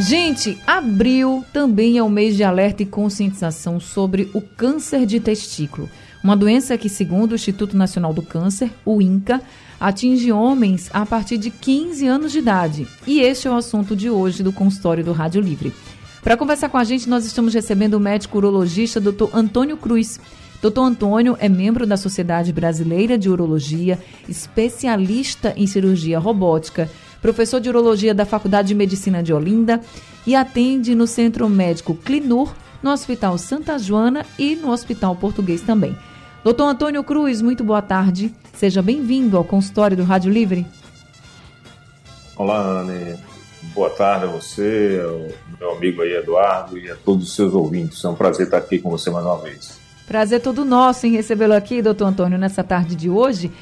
Gente, abril também é o mês de alerta e conscientização sobre o câncer de testículo. Uma doença que, segundo o Instituto Nacional do Câncer, o INCA, atinge homens a partir de 15 anos de idade. E este é o assunto de hoje do consultório do Rádio Livre. Para conversar com a gente, nós estamos recebendo o médico urologista Dr. Antônio Cruz. Dr. Antônio é membro da Sociedade Brasileira de Urologia, especialista em cirurgia robótica professor de urologia da Faculdade de Medicina de Olinda e atende no Centro Médico Clinur, no Hospital Santa Joana e no Hospital Português também. Doutor Antônio Cruz, muito boa tarde. Seja bem-vindo ao consultório do Rádio Livre. Olá, Anne. Boa tarde a você, ao meu amigo aí Eduardo e a todos os seus ouvintes. É um prazer estar aqui com você mais uma vez. Prazer todo nosso em recebê-lo aqui, doutor Antônio, nessa tarde de hoje.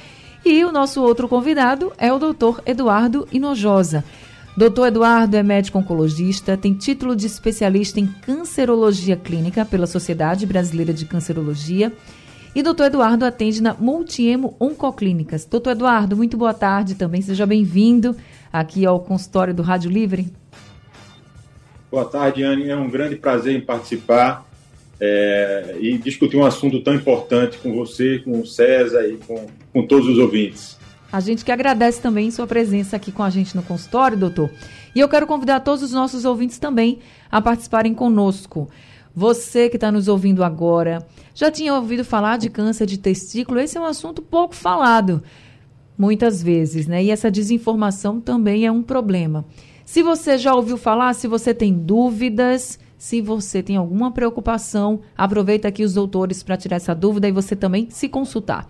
E o nosso outro convidado é o doutor Eduardo Inojosa. Doutor Eduardo é médico oncologista, tem título de especialista em cancerologia clínica pela Sociedade Brasileira de Cancerologia. E doutor Eduardo atende na Multiemo Oncoclínicas. Doutor Eduardo, muito boa tarde também. Seja bem-vindo aqui ao consultório do Rádio Livre. Boa tarde, Anne. É um grande prazer em participar é, e discutir um assunto tão importante com você, com o César e com, com todos os ouvintes. A gente que agradece também sua presença aqui com a gente no consultório, doutor. E eu quero convidar todos os nossos ouvintes também a participarem conosco. Você que está nos ouvindo agora, já tinha ouvido falar de câncer de testículo? Esse é um assunto pouco falado, muitas vezes, né? E essa desinformação também é um problema. Se você já ouviu falar, se você tem dúvidas, se você tem alguma preocupação, aproveita aqui os doutores para tirar essa dúvida e você também se consultar.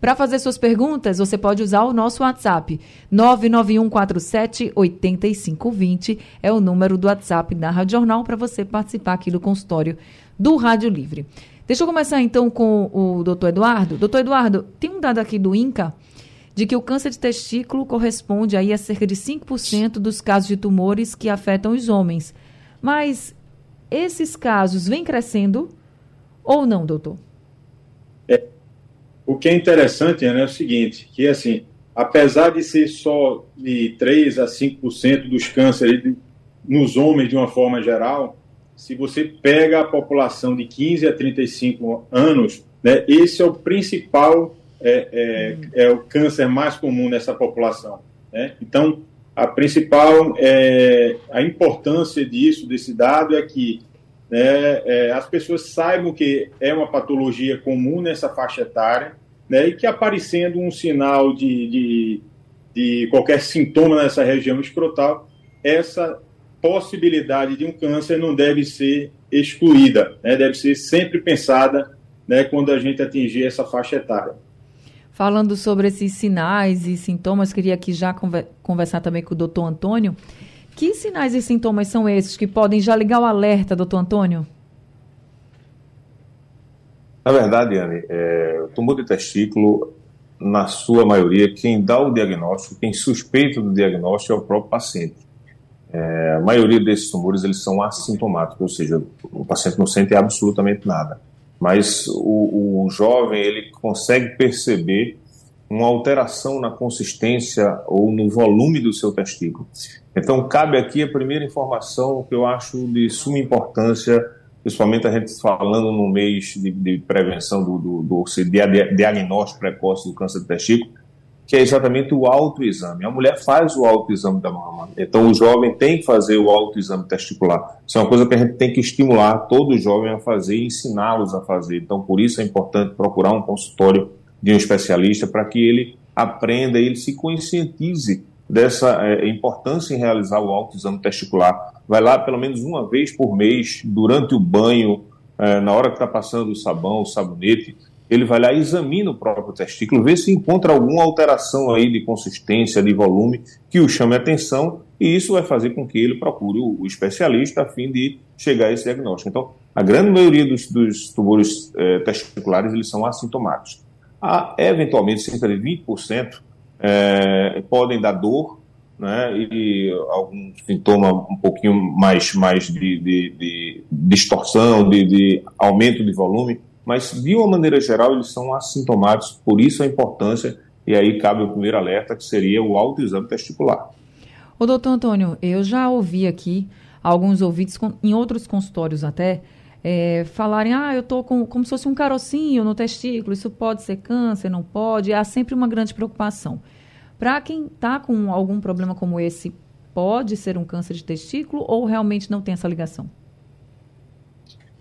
Para fazer suas perguntas, você pode usar o nosso WhatsApp. 99147 8520 é o número do WhatsApp da Rádio Jornal para você participar aqui do consultório do Rádio Livre. Deixa eu começar então com o doutor Eduardo. Doutor Eduardo, tem um dado aqui do INCA de que o câncer de testículo corresponde aí a cerca de 5% dos casos de tumores que afetam os homens. Mas esses casos vêm crescendo ou não, doutor? É, o que é interessante né, é o seguinte, que assim, apesar de ser só de 3 a 5% dos cânceres nos homens de uma forma geral, se você pega a população de 15 a 35 anos, né, esse é o principal, é, é, é o câncer mais comum nessa população. Né? Então, a principal, é, a importância disso, desse dado, é que né, é, as pessoas saibam que é uma patologia comum nessa faixa etária, né, e que aparecendo um sinal de, de, de qualquer sintoma nessa região escrotal, essa possibilidade de um câncer não deve ser excluída, né, deve ser sempre pensada né, quando a gente atingir essa faixa etária. Falando sobre esses sinais e sintomas, queria aqui já conversar também com o doutor Antônio. Que sinais e sintomas são esses que podem já ligar o alerta, doutor Antônio? Na verdade, Anne, é, o tumor de testículo, na sua maioria, quem dá o diagnóstico, quem suspeita do diagnóstico é o próprio paciente. É, a maioria desses tumores eles são assintomáticos, ou seja, o paciente não sente absolutamente nada. Mas o, o jovem ele consegue perceber uma alteração na consistência ou no volume do seu testículo. Então, cabe aqui a primeira informação que eu acho de suma importância, principalmente a gente falando no mês de, de prevenção do, do, do de diagnóstico precoce do câncer de testículo, que é exatamente o autoexame. A mulher faz o autoexame da mama, então o jovem tem que fazer o autoexame testicular. Isso é uma coisa que a gente tem que estimular todo jovem a fazer e ensiná-los a fazer. Então, por isso é importante procurar um consultório de um especialista para que ele aprenda, ele se conscientize dessa é, importância em realizar o autoexame testicular. Vai lá pelo menos uma vez por mês, durante o banho, é, na hora que está passando o sabão, o sabonete, ele vai lá e examina o próprio testículo, vê se encontra alguma alteração aí de consistência, de volume, que o chame a atenção e isso vai fazer com que ele procure o, especialista a fim de chegar a esse diagnóstico. Então, a grande maioria dos, dos tumores eh, testiculares eles são assintomáticos. Há, eventualmente, cerca de 20% eh, podem dar dor né, e algum sintoma um pouquinho mais, mais de, de, de distorção, de, de, aumento de volume, mas de uma maneira geral eles são assintomáticos, por isso a importância, e aí cabe o primeiro alerta, que seria o autoexame testicular. O doutor Antônio, eu já ouvi aqui alguns ouvintes, em outros consultórios até, é, falarem, ah, eu estou com como se fosse um carocinho no testículo, isso pode ser câncer, não pode, há sempre uma grande preocupação. Para quem está com algum problema como esse, pode ser um câncer de testículo ou realmente não tem essa ligação?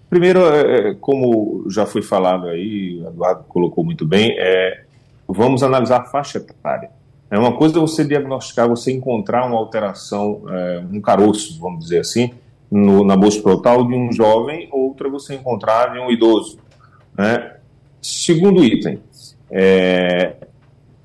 Primeiro, é, é como já foi falado aí, o Eduardo colocou muito bem, é, vamos analisar a faixa etária. É uma coisa você diagnosticar, você encontrar uma alteração, é, um caroço, vamos dizer assim, no, na bolsa frontal de um jovem, outra você encontrar de um idoso. Né? Segundo item, é,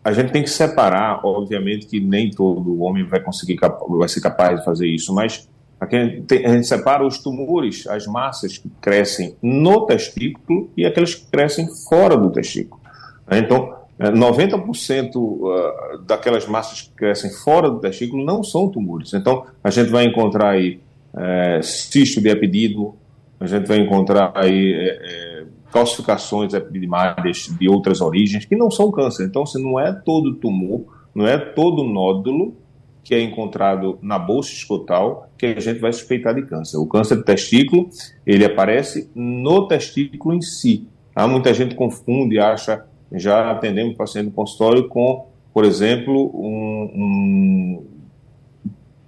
a gente tem que separar, obviamente que nem todo homem vai conseguir, vai ser capaz de fazer isso, mas a gente, tem, a gente separa os tumores, as massas que crescem no testículo e aquelas que crescem fora do testículo. Né? Então, 90% é, daquelas massas que crescem fora do testículo não são tumores. Então, a gente vai encontrar aí é, cisto de epidídimo, a gente vai encontrar aí é, calcificações epidimárias de outras origens que não são câncer. Então, se não é todo tumor, não é todo nódulo que é encontrado na bolsa escotal que a gente vai suspeitar de câncer. O câncer de testículo, ele aparece no testículo em si. Há muita gente confunde, acha, já atendemos paciente no consultório com, por exemplo, um, um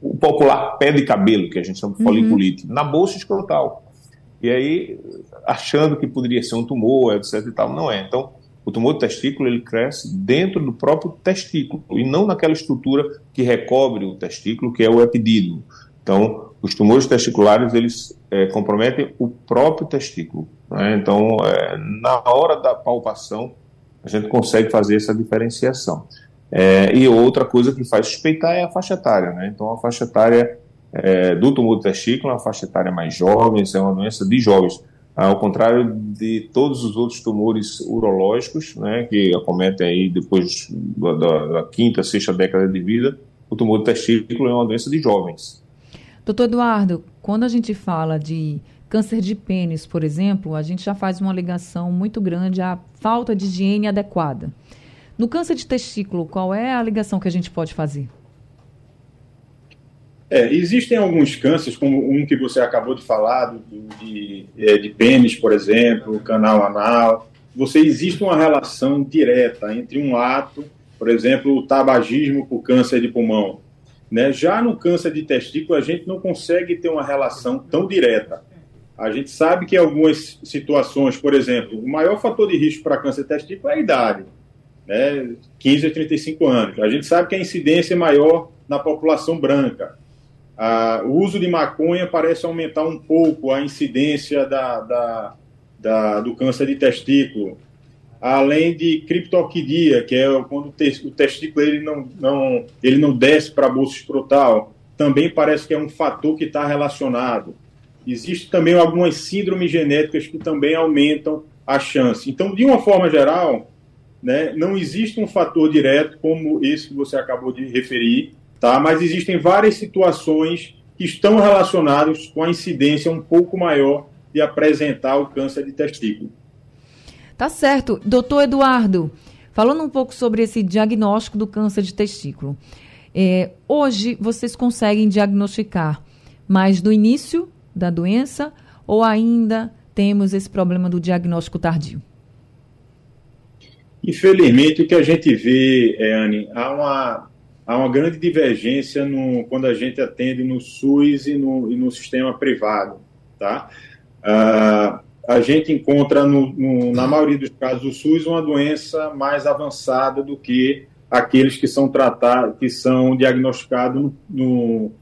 o popular pé de cabelo, que a gente chama de foliculite, uhum. na bolsa escrotal. E aí, achando que poderia ser um tumor, etc e tal, não é. Então, o tumor do testículo, ele cresce dentro do próprio testículo, e não naquela estrutura que recobre o testículo, que é o epidídimo. Então, os tumores testiculares, eles é, comprometem o próprio testículo. Né? Então, é, na hora da palpação, a gente consegue fazer essa diferenciação. É, e outra coisa que faz suspeitar é a faixa etária, né? Então, a faixa etária é, do tumor do testículo é uma faixa etária mais jovem, é uma doença de jovens. Ao contrário de todos os outros tumores urológicos, né, que acometem aí depois da, da, da quinta, sexta década de vida, o tumor do testículo é uma doença de jovens. Doutor Eduardo, quando a gente fala de câncer de pênis, por exemplo, a gente já faz uma ligação muito grande à falta de higiene adequada. No câncer de testículo, qual é a ligação que a gente pode fazer? É, existem alguns cânceres, como um que você acabou de falar, do, de, é, de pênis, por exemplo, canal anal. Você existe uma relação direta entre um ato, por exemplo, o tabagismo com câncer de pulmão. Né? Já no câncer de testículo, a gente não consegue ter uma relação tão direta. A gente sabe que em algumas situações, por exemplo, o maior fator de risco para câncer de testículo é a idade né, 15 a 35 anos. A gente sabe que a incidência é maior na população branca. Ah, o uso de maconha parece aumentar um pouco a incidência da, da, da, do câncer de testículo. Além de criptorquidia, que é quando o testículo ele não, não, ele não desce para a bolsa escrotal, também parece que é um fator que está relacionado. Existem também algumas síndromes genéticas que também aumentam a chance. Então, de uma forma geral, né? Não existe um fator direto como esse que você acabou de referir, tá? mas existem várias situações que estão relacionadas com a incidência um pouco maior de apresentar o câncer de testículo. Tá certo. Doutor Eduardo, falando um pouco sobre esse diagnóstico do câncer de testículo. É, hoje vocês conseguem diagnosticar mais do início da doença ou ainda temos esse problema do diagnóstico tardio? Infelizmente, o que a gente vê, é, Anne, há uma, há uma grande divergência no, quando a gente atende no SUS e no, e no sistema privado. Tá? Uh, a gente encontra, no, no, na maioria dos casos do SUS, uma doença mais avançada do que aqueles que são tratados, que são diagnosticados no,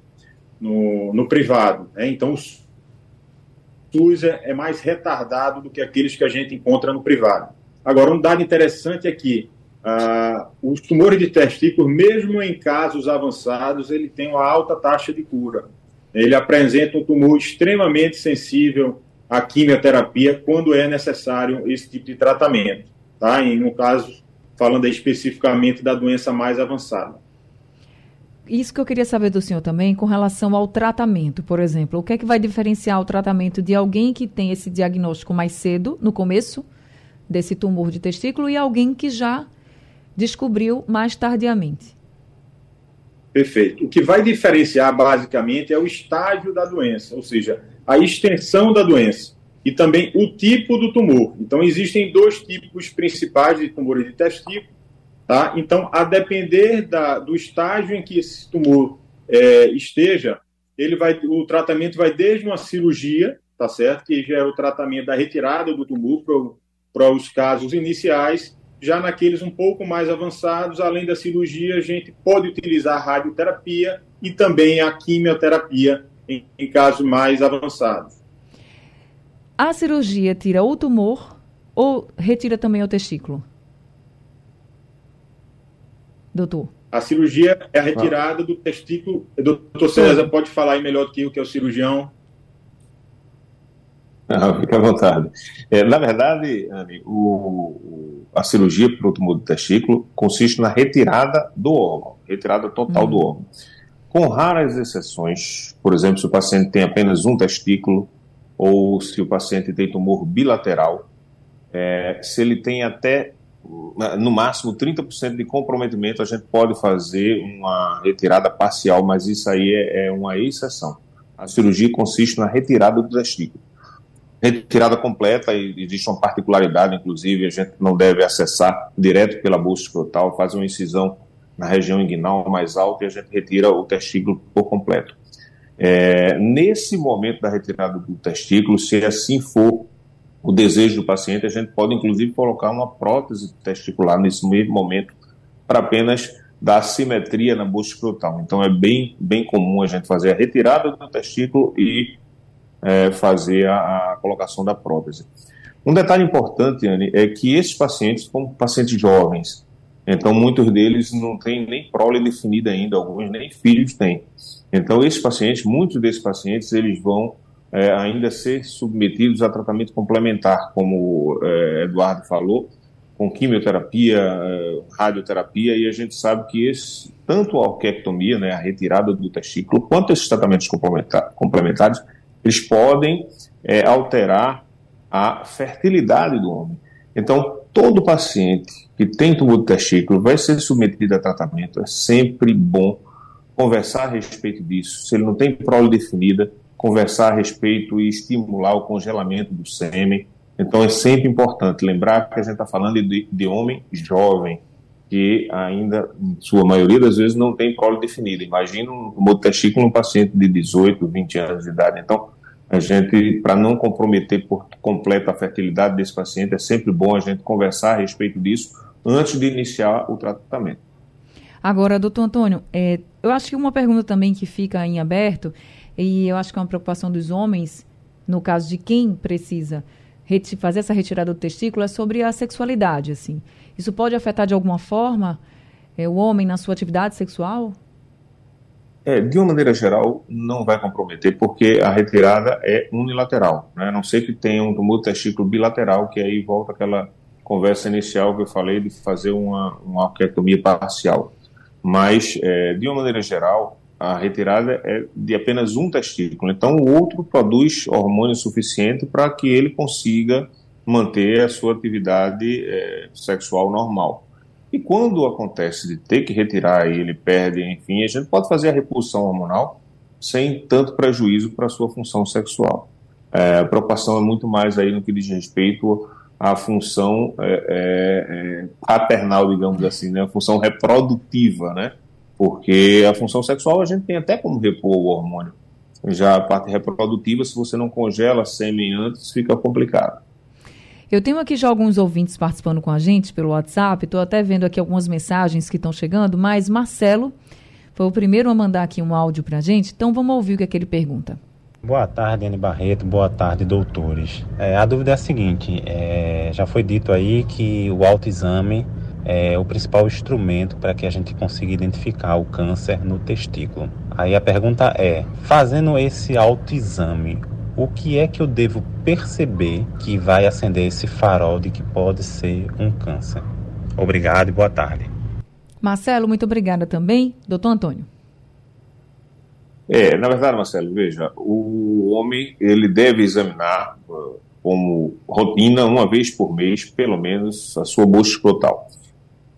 no, no privado. Né? Então, o SUS é, é mais retardado do que aqueles que a gente encontra no privado. Agora, um dado interessante é que ah, os tumores de testículo, mesmo em casos avançados, ele tem uma alta taxa de cura. Ele apresenta um tumor extremamente sensível à quimioterapia quando é necessário esse tipo de tratamento, tá? E no caso, falando especificamente da doença mais avançada. Isso que eu queria saber do senhor também com relação ao tratamento, por exemplo. O que é que vai diferenciar o tratamento de alguém que tem esse diagnóstico mais cedo, no começo desse tumor de testículo, e alguém que já descobriu mais tardiamente? Perfeito. O que vai diferenciar basicamente é o estágio da doença, ou seja, a extensão da doença e também o tipo do tumor. Então, existem dois tipos principais de tumores de testículo. Tá? Então, a depender da, do estágio em que esse tumor é, esteja, ele vai, o tratamento vai desde uma cirurgia, tá certo? Que já é o tratamento da retirada do tumor para os casos iniciais, já naqueles um pouco mais avançados, além da cirurgia, a gente pode utilizar a radioterapia e também a quimioterapia em, em casos mais avançados. A cirurgia tira o tumor ou retira também o testículo? Doutor. A cirurgia é a retirada ah. do testículo. Doutor César, pode falar aí melhor do que o que é o cirurgião? Ah, fica à vontade. É, na verdade, o, a cirurgia para o tumor do testículo consiste na retirada do órgão, retirada total do hum. órgão. Com raras exceções, por exemplo, se o paciente tem apenas um testículo, ou se o paciente tem tumor bilateral, é, se ele tem até, no máximo, 30% de comprometimento, a gente pode fazer uma retirada parcial, mas isso aí é, é uma exceção. A cirurgia consiste na retirada do testículo retirada completa, e existe uma particularidade, inclusive, a gente não deve acessar direto pela bolsa escrotal, faz uma incisão na região inguinal mais alta e a gente retira o testículo por completo. É, nesse momento da retirada do testículo, se assim for o desejo do paciente, a gente pode inclusive colocar uma prótese testicular nesse mesmo momento para apenas dar simetria na bolsa escrotal. Então é bem, bem comum a gente fazer a retirada do testículo e é, fazer a, a, colocação da prótese. Um detalhe importante, Anne, é que esses pacientes são pacientes jovens, então muitos deles não têm nem prole definida ainda, alguns nem filhos têm. Então esses pacientes, muitos desses pacientes, eles vão é, ainda ser submetidos a tratamento complementar, como é, Eduardo falou, com quimioterapia, é, radioterapia, e a gente sabe que esse, tanto a orquectomia, né, a retirada do testículo, quanto esses tratamentos complementares, eles podem é, alterar a fertilidade do homem. Então, todo paciente que tem tumor do testículo vai ser submetido a tratamento. É sempre bom conversar a respeito disso. Se ele não tem prole definida, conversar a respeito e estimular o congelamento do sêmen. Então, é sempre importante lembrar que a gente está falando de, de homem jovem, que ainda, sua maioria das vezes, não tem prole definida. Imagina um tumor do testículo num paciente de 18, 20 anos de idade. Então, a gente, para não comprometer por completo a fertilidade desse paciente, é sempre bom a gente conversar a respeito disso antes de iniciar o tratamento. Agora, doutor Antônio, é, eu acho que uma pergunta também que fica em aberto, e eu acho que é uma preocupação dos homens, no caso de quem precisa fazer essa retirada do testículo, é sobre a sexualidade, assim. Isso pode afetar de alguma forma é, o homem na sua atividade sexual? É, de uma maneira geral, não vai comprometer, porque a retirada é unilateral, né? a não ser que tenha um tumor testículo bilateral, que aí volta aquela conversa inicial que eu falei de fazer uma, uma arquetomia parcial. Mas, é, de uma maneira geral, a retirada é de apenas um testículo, então o outro produz hormônio suficiente para que ele consiga manter a sua atividade é, sexual normal. E quando acontece de ter que retirar e ele perde, enfim, a gente pode fazer a repulsão hormonal sem tanto prejuízo para a sua função sexual. É, a preocupação é muito mais aí no que diz respeito à função é, é, paternal, digamos assim, né? a função reprodutiva, né? Porque a função sexual a gente tem até como repor o hormônio. Já a parte reprodutiva, se você não congela sêmen antes, fica complicado. Eu tenho aqui já alguns ouvintes participando com a gente pelo WhatsApp, estou até vendo aqui algumas mensagens que estão chegando, mas Marcelo foi o primeiro a mandar aqui um áudio para a gente, então vamos ouvir o que, é que ele pergunta. Boa tarde, Anne Barreto. Boa tarde, doutores. É, a dúvida é a seguinte: é, já foi dito aí que o autoexame é o principal instrumento para que a gente consiga identificar o câncer no testículo. Aí a pergunta é: fazendo esse autoexame, o que é que eu devo perceber que vai acender esse farol de que pode ser um câncer? Obrigado e boa tarde. Marcelo, muito obrigada também. Doutor Antônio. É, na verdade, Marcelo, veja, o homem ele deve examinar uh, como rotina uma vez por mês, pelo menos, a sua bolsa escrotal.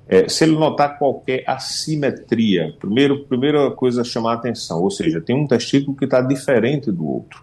É, se ele notar qualquer assimetria, primeiro, primeira coisa a chamar a atenção, ou seja, tem um testículo que está diferente do outro.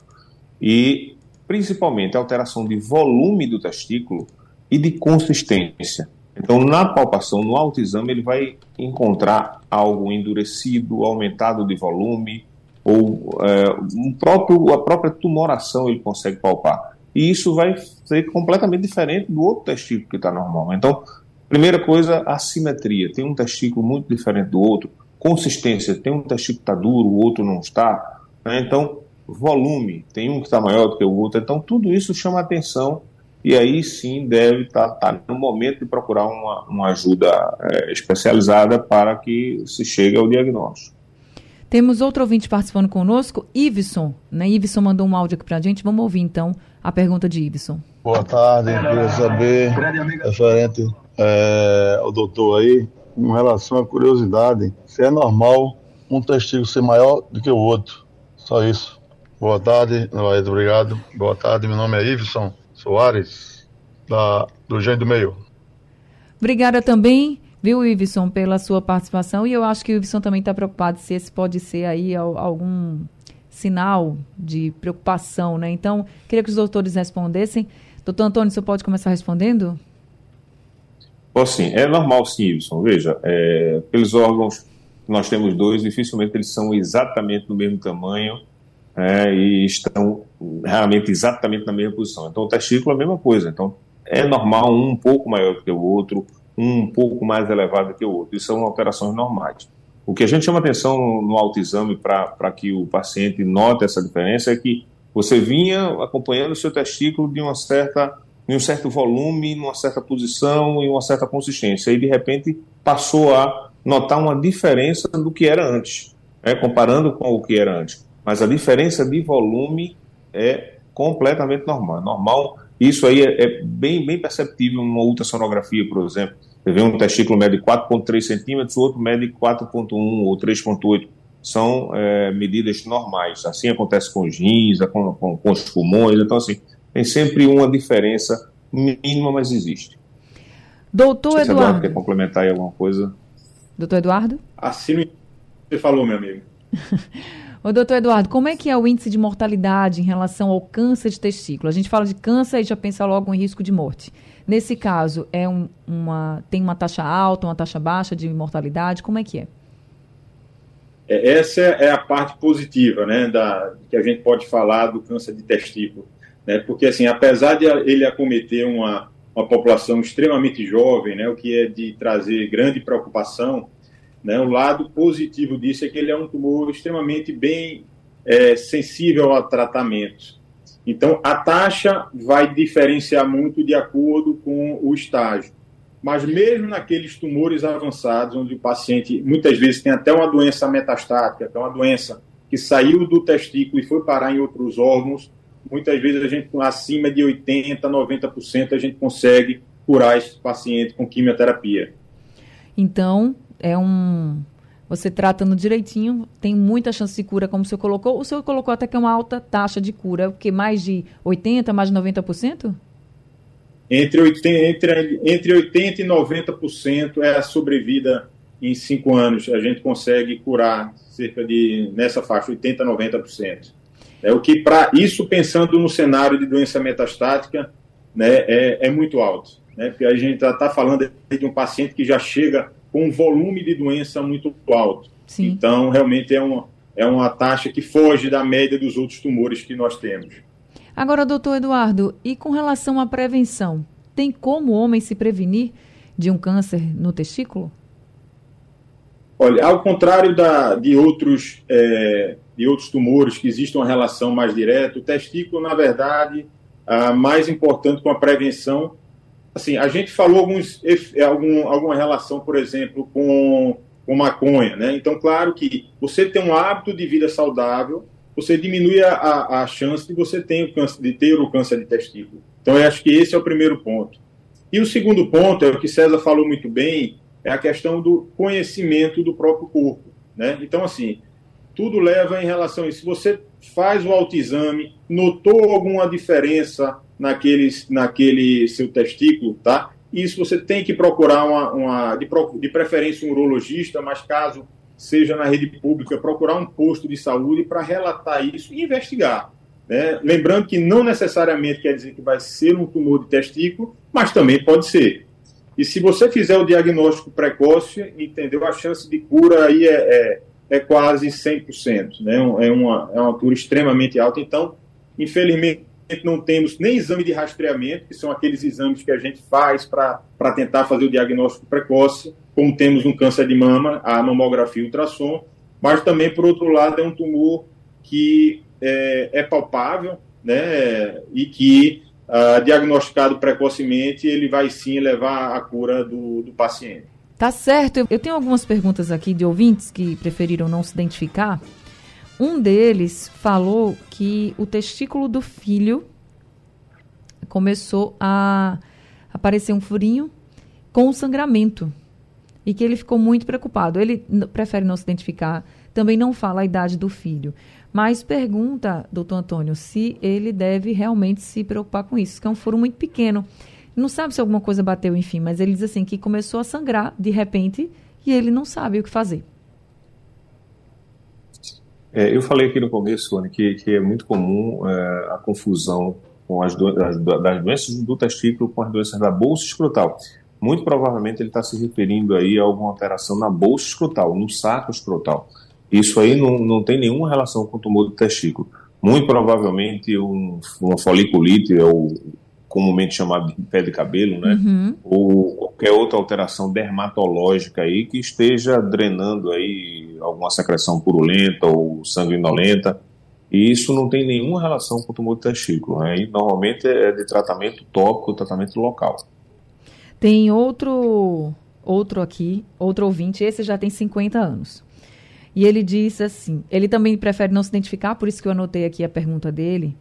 E, principalmente, a alteração de volume do testículo e de consistência. Então, na palpação, no autoexame, ele vai encontrar algo endurecido, aumentado de volume, ou é, um próprio, a própria tumoração ele consegue palpar. E isso vai ser completamente diferente do outro testículo que está normal. Então, primeira coisa, a simetria. Tem um testículo muito diferente do outro. Consistência. Tem um testículo que está duro, o outro não está. Né? Então, volume. Tem um que está maior do que o outro. Então, tudo isso chama atenção e aí sim deve estar tá, tá no momento de procurar uma, uma ajuda é, especializada para que se chegue ao diagnóstico. Temos outro ouvinte participando conosco, Iveson. Né? Iveson mandou um áudio aqui para a gente. Vamos ouvir então a pergunta de Iveson. Boa tarde, queria saber, referente é, ao doutor aí, com relação à curiosidade, se é normal um testículo ser maior do que o outro. Só isso. Boa tarde, obrigado. Boa tarde, meu nome é Iveson Soares, da, do Gênio do Meio. Obrigada também viu, Iveson, pela sua participação. E eu acho que o Iveson também está preocupado se esse pode ser aí algum sinal de preocupação, né? Então, queria que os doutores respondessem. Doutor Antônio, você pode começar respondendo? Posso sim. É normal sim, Iveson. Veja, é, pelos órgãos, nós temos dois, dificilmente eles são exatamente do mesmo tamanho é, e estão realmente exatamente na mesma posição. Então, o testículo é a mesma coisa. Então, é normal um um pouco maior do que o outro, um pouco mais elevado que o outro. Isso são alterações normais. O que a gente chama atenção no, no autoexame para que o paciente note essa diferença é que você vinha acompanhando o seu testículo de uma certa em um certo volume, numa certa posição e uma certa consistência. E de repente passou a notar uma diferença do que era antes, né, comparando com o que era antes. Mas a diferença de volume é completamente normal. É normal isso aí é, é bem, bem perceptível numa ultrassonografia, por exemplo. Você vê um testículo mede 4,3 centímetros, outro mede 4,1 ou 3,8. São é, medidas normais. Assim acontece com os rins, com, com, com, os pulmões. Então, assim, tem sempre uma diferença mínima, mas existe. Doutor Eduardo. Eduardo quer complementar aí alguma coisa? Doutor Eduardo? Assim você falou, meu amigo. Ô, doutor Eduardo, como é que é o índice de mortalidade em relação ao câncer de testículo? A gente fala de câncer e já pensa logo em risco de morte. Nesse caso, é um, uma, tem uma taxa alta, uma taxa baixa de mortalidade? Como é que é? é essa é a parte positiva, né, da, que a gente pode falar do câncer de testículo. Né, porque, assim, apesar de ele acometer uma, uma população extremamente jovem, né, o que é de trazer grande preocupação, né? O lado positivo disso é que ele é um tumor extremamente bem é, sensível a tratamento. Então, a taxa vai diferenciar muito de acordo com o estágio. Mas mesmo naqueles tumores avançados, onde o paciente muitas vezes tem até uma doença metastática, que é uma doença que saiu do testículo e foi parar em outros órgãos, muitas vezes a gente, acima de 80%, 90%, a gente consegue curar esse paciente com quimioterapia. Então, é um. Você tratando direitinho, tem muita chance de cura, como o senhor colocou. O senhor colocou até que é uma alta taxa de cura, o que mais de 80%, mais de 90%? Entre 80%, entre, entre 80 e 90% é a sobrevida em cinco anos. A gente consegue curar cerca de, nessa faixa, 80% a 90%. É o que, para isso, pensando no cenário de doença metastática, né, é, é muito alto. Né, porque a gente está falando de um paciente que já chega com um volume de doença muito alto. Sim. Então, realmente é uma, é uma taxa que foge da média dos outros tumores que nós temos. Agora, doutor Eduardo, e com relação à prevenção, tem como o homem se prevenir de um câncer no testículo? Olha, ao contrário da, de, outros, é, de outros tumores que existe uma relação mais direta, o testículo, na verdade, a mais importante com a prevenção assim, a gente falou alguns, algum, alguma relação, por exemplo, com, com maconha, né? Então, claro que você tem um hábito de vida saudável, você diminui a, a, a chance de você ter o, câncer, de ter o câncer de testículo. Então, eu acho que esse é o primeiro ponto. E o segundo ponto, é o que César falou muito bem, é a questão do conhecimento do próprio corpo. Né? Então, assim, tudo leva em relação a isso. Você faz o autoexame, notou alguma diferença naqueles, naquele seu testículo, tá? Isso você tem que procurar uma, uma de, de preferência um urologista, mas caso seja na rede pública, procurar um posto de saúde para relatar isso e investigar. Né? Lembrando que não necessariamente quer dizer que vai ser um tumor de testículo, mas também pode ser. E se você fizer o diagnóstico precoce, entendeu? A chance de cura aí é, é, é quase 100%, né? É uma, é uma altura extremamente alta. Então, infelizmente, não temos nem exame de rastreamento, que são aqueles exames que a gente faz para tentar fazer o diagnóstico precoce, como temos no câncer de mama, a mamografia e ultrassom, mas também, por outro lado, é um tumor que é, é palpável, né, e que uh, diagnosticado precocemente, ele vai sim levar à cura do, do paciente. Tá certo. Eu tenho algumas perguntas aqui de ouvintes que preferiram não se identificar. Um deles falou que o testículo do filho começou a aparecer um furinho com sangramento e que ele ficou muito preocupado. Ele prefere não se identificar, também não fala a idade do filho. Mas pergunta, doutor Antônio, se ele deve realmente se preocupar com isso, que é um furo muito pequeno. Não sabe se alguma coisa bateu, enfim, mas ele diz assim que começou a sangrar de repente e ele não sabe o que fazer. É, eu falei aqui no começo, Anne, que, que é muito comum é, a confusão com as, do, as das doenças do testículo com as doenças da bolsa escrotal. Muito provavelmente ele está se referindo aí a alguma alteração na bolsa escrotal, no saco escrotal. Isso aí não, não tem nenhuma relação com o tumor do testículo. Muito provavelmente um, uma foliculite, ou comumente chamado de pé de cabelo, né? Uhum. Ou qualquer outra alteração dermatológica aí que esteja drenando aí alguma secreção purulenta ou sanguinolenta. E isso não tem nenhuma relação com o tumor do testículo. Né? E normalmente é de tratamento tópico, tratamento local. Tem outro outro aqui, outro ouvinte, esse já tem 50 anos. E ele disse assim: ele também prefere não se identificar, por isso que eu anotei aqui a pergunta dele.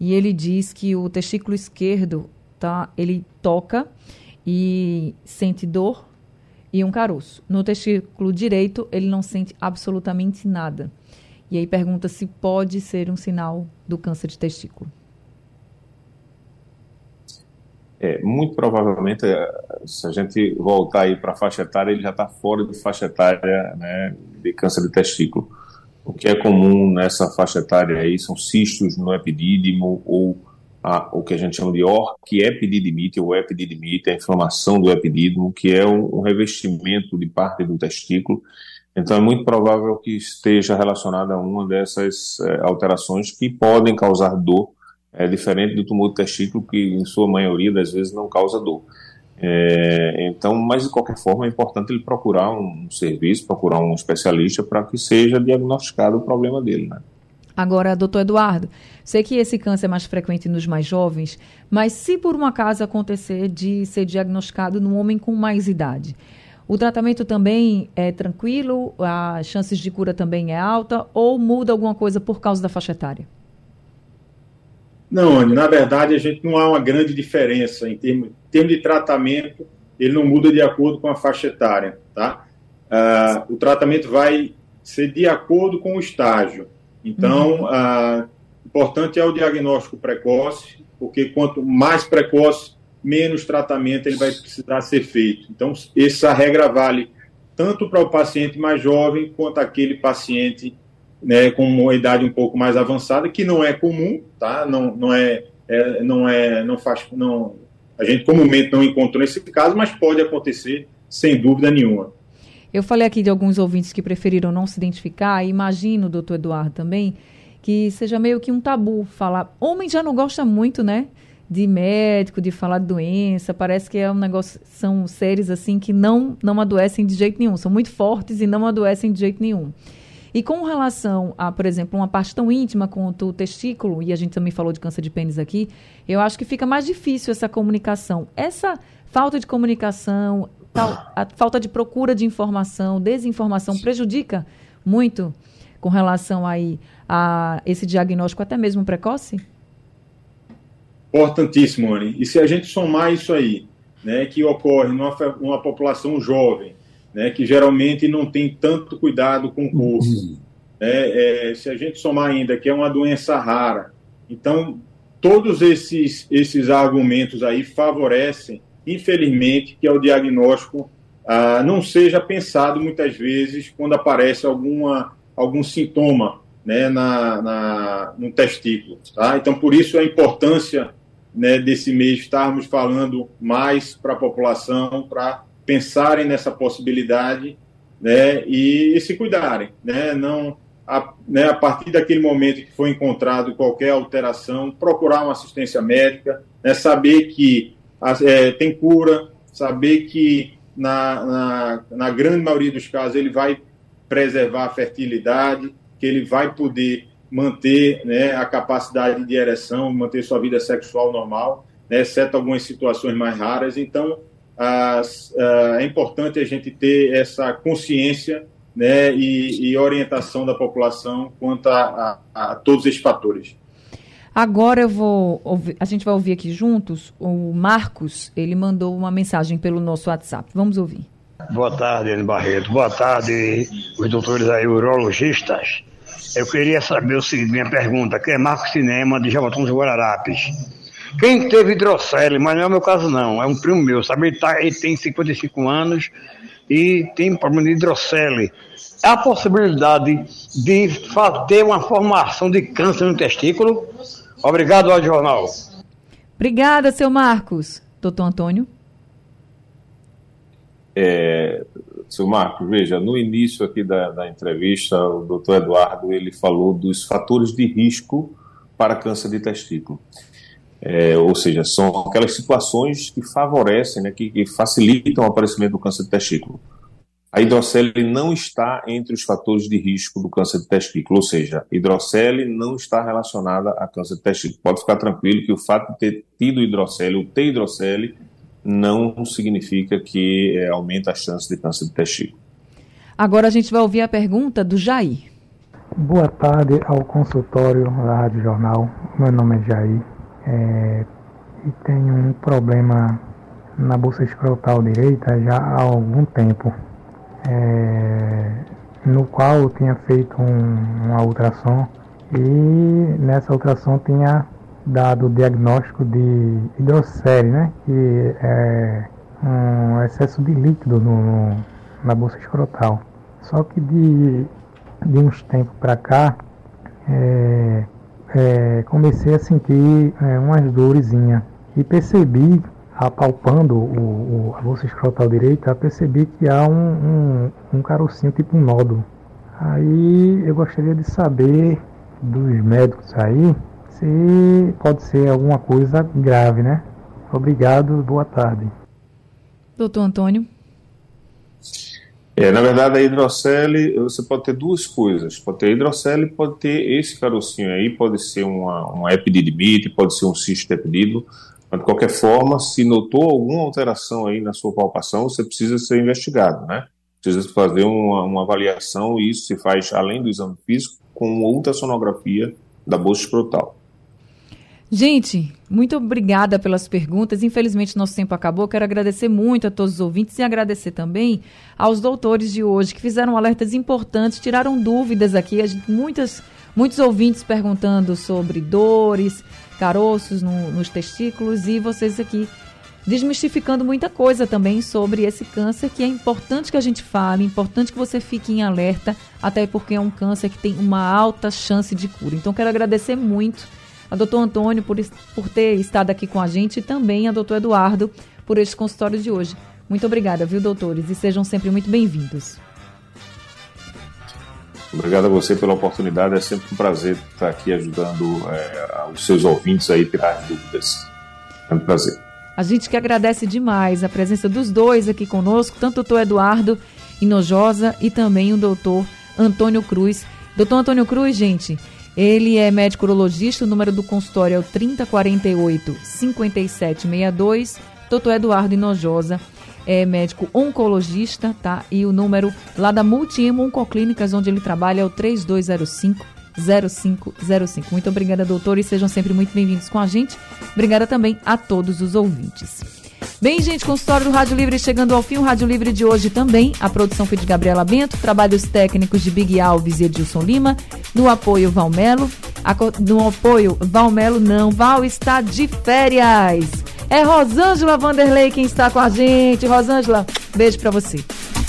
E ele diz que o testículo esquerdo, tá, ele toca e sente dor e um caroço. No testículo direito, ele não sente absolutamente nada. E aí pergunta se pode ser um sinal do câncer de testículo. É, muito provavelmente, é, se a gente voltar aí para a faixa etária, ele já está fora de faixa etária né, de câncer de testículo. O que é comum nessa faixa etária aí são cistos no epidídimo ou a, o que a gente chama de orquiepididimite ou epididimite, a inflamação do epidídimo, que é um, um revestimento de parte do testículo. Então é muito provável que esteja relacionada a uma dessas é, alterações que podem causar dor é diferente do tumor do testículo, que em sua maioria das vezes não causa dor. É, então, mas de qualquer forma é importante ele procurar um serviço, procurar um especialista para que seja diagnosticado o problema dele, né? Agora, doutor Eduardo, sei que esse câncer é mais frequente nos mais jovens, mas se por um acaso acontecer de ser diagnosticado num homem com mais idade, o tratamento também é tranquilo, as chances de cura também é alta ou muda alguma coisa por causa da faixa etária? Não, Anny, na verdade a gente não há uma grande diferença em termos, em termos de tratamento, ele não muda de acordo com a faixa etária, tá? Uh, o tratamento vai ser de acordo com o estágio. Então, uhum. uh, importante é o diagnóstico precoce, porque quanto mais precoce, menos tratamento ele vai precisar ser feito. Então, essa regra vale tanto para o paciente mais jovem quanto aquele paciente né, com uma idade um pouco mais avançada, que não é comum, tá? Não, não é, é, não é, não faz, não, a gente comumente não encontrou esse caso, mas pode acontecer sem dúvida nenhuma. Eu falei aqui de alguns ouvintes que preferiram não se identificar, e imagino, doutor Eduardo, também, que seja meio que um tabu falar. Homem já não gosta muito, né? De médico, de falar de doença, parece que é um negócio, são seres assim que não, não adoecem de jeito nenhum, são muito fortes e não adoecem de jeito nenhum. E com relação a, por exemplo, uma parte tão íntima quanto o testículo, e a gente também falou de câncer de pênis aqui, eu acho que fica mais difícil essa comunicação. Essa falta de comunicação, tal, a falta de procura de informação, desinformação prejudica muito com relação aí a esse diagnóstico até mesmo precoce? Importantíssimo, Anne. E se a gente somar isso aí, né, que ocorre numa, numa população jovem, né, que geralmente não tem tanto cuidado com o corpo, uhum. né, é, se a gente somar ainda que é uma doença rara, então todos esses, esses argumentos aí favorecem, infelizmente, que é o diagnóstico ah, não seja pensado muitas vezes quando aparece alguma, algum sintoma né, na, na, no testículo. Tá? Então, por isso a importância né, desse mês estarmos falando mais para a população, para pensarem nessa possibilidade né, e, e se cuidarem. Né, não, a, né, a partir daquele momento que foi encontrado qualquer alteração, procurar uma assistência médica, né, saber que é, tem cura, saber que na, na, na grande maioria dos casos ele vai preservar a fertilidade, que ele vai poder manter né, a capacidade de ereção, manter sua vida sexual normal, né, exceto algumas situações mais raras. Então, as, uh, é importante a gente ter essa consciência né, e, e orientação da população quanto a, a, a, todos esses fatores. Agora eu vou ouvir, a gente vai ouvir aqui juntos o Marcos, ele mandou uma mensagem pelo nosso WhatsApp. Vamos ouvir. Boa tarde, Ana Barreto. Boa tarde, os doutores aí, urologistas. Eu queria saber o seguinte, minha pergunta, que é Marco Cinema de Jaboatão dos Guararapes. Quem teve hidrocele, mas não é o meu caso não, é um primo meu, sabe? Ele, tá, ele tem 55 anos e tem problema de hidrocele. Há a possibilidade de ter uma formação de câncer no testículo? Obrigado ao jornal. Obrigada, seu Marcos. Doutor Antônio? É, seu Marcos, veja, no início aqui da, da entrevista, o doutor Eduardo ele falou dos fatores de risco para câncer de testículo. É, ou seja, são aquelas situações que favorecem, né, que, que, facilitam o aparecimento do câncer de testículo. A hidrocele não está entre os fatores de risco do câncer de testículo, ou seja, hidrocele não está relacionada a câncer de testículo. Pode ficar tranquilo que o fato de ter tido hidrocele ou ter hidrocele não significa que é, aumenta a chance de câncer de testículo. Agora a gente vai ouvir a pergunta do Jair. Boa tarde ao consultório da Rádio Jornal. Meu nome é Jair é, e tenho um problema na bolsa escrotal direita já há algum tempo, é, no qual eu tinha feito um, uma ultrassom e nessa ultrassom tinha dado o diagnóstico de hidrocele, né, que é um excesso de líquido no, na bolsa escrotal. Só que de, de uns tempos para cá, é, é, comecei a sentir é, umas dorezinhas e percebi, apalpando o, o, a bolsa escrotal direita, percebi que há um, um, um carocinho, tipo um nódulo. Aí eu gostaria de saber dos médicos aí se pode ser alguma coisa grave, né? Obrigado, boa tarde. Doutor Antônio. É, na verdade, a hidrocele, você pode ter duas coisas. Pode ter hidrocele, pode ter esse carocinho aí, pode ser uma, uma epididimite, pode ser um cisto epidídimo. Mas, de qualquer forma, se notou alguma alteração aí na sua palpação, você precisa ser investigado, né? Precisa fazer uma, uma avaliação e isso se faz, além do exame físico, com ultrassonografia da bolsa escrotal. Gente, muito obrigada pelas perguntas. Infelizmente, nosso tempo acabou. Quero agradecer muito a todos os ouvintes e agradecer também aos doutores de hoje que fizeram alertas importantes, tiraram dúvidas aqui. Gente, muitas, muitos ouvintes perguntando sobre dores, caroços no, nos testículos e vocês aqui desmistificando muita coisa também sobre esse câncer que é importante que a gente fale, importante que você fique em alerta, até porque é um câncer que tem uma alta chance de cura. Então, quero agradecer muito a doutor Antônio por, por ter estado aqui com a gente e também a doutor Eduardo por este consultório de hoje. Muito obrigada, viu, doutores? E sejam sempre muito bem-vindos. Obrigado a você pela oportunidade. É sempre um prazer estar aqui ajudando é, os seus ouvintes aí a tirar dúvidas. É um prazer. A gente que agradece demais a presença dos dois aqui conosco, tanto o doutor Eduardo Inojosa e também o doutor Antônio Cruz. Doutor Antônio Cruz, gente, ele é médico urologista, o número do consultório é o 3048 5762. Doutor Eduardo Inojosa é médico oncologista, tá? E o número lá da Multiemo Oncoclínicas, onde ele trabalha, é o 3205 0505. Muito obrigada, doutor, e sejam sempre muito bem-vindos com a gente. Obrigada também a todos os ouvintes. Bem, gente, consultório do Rádio Livre chegando ao fim. O Rádio Livre de hoje também. A produção foi de Gabriela Bento, trabalhos técnicos de Big Alves e Edilson Lima. No apoio, Valmelo. No apoio, Valmelo não. Val está de férias. É Rosângela Vanderlei quem está com a gente. Rosângela, beijo para você.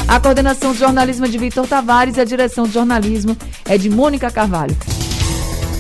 A coordenação de jornalismo é de Vitor Tavares e a direção de jornalismo é de Mônica Carvalho.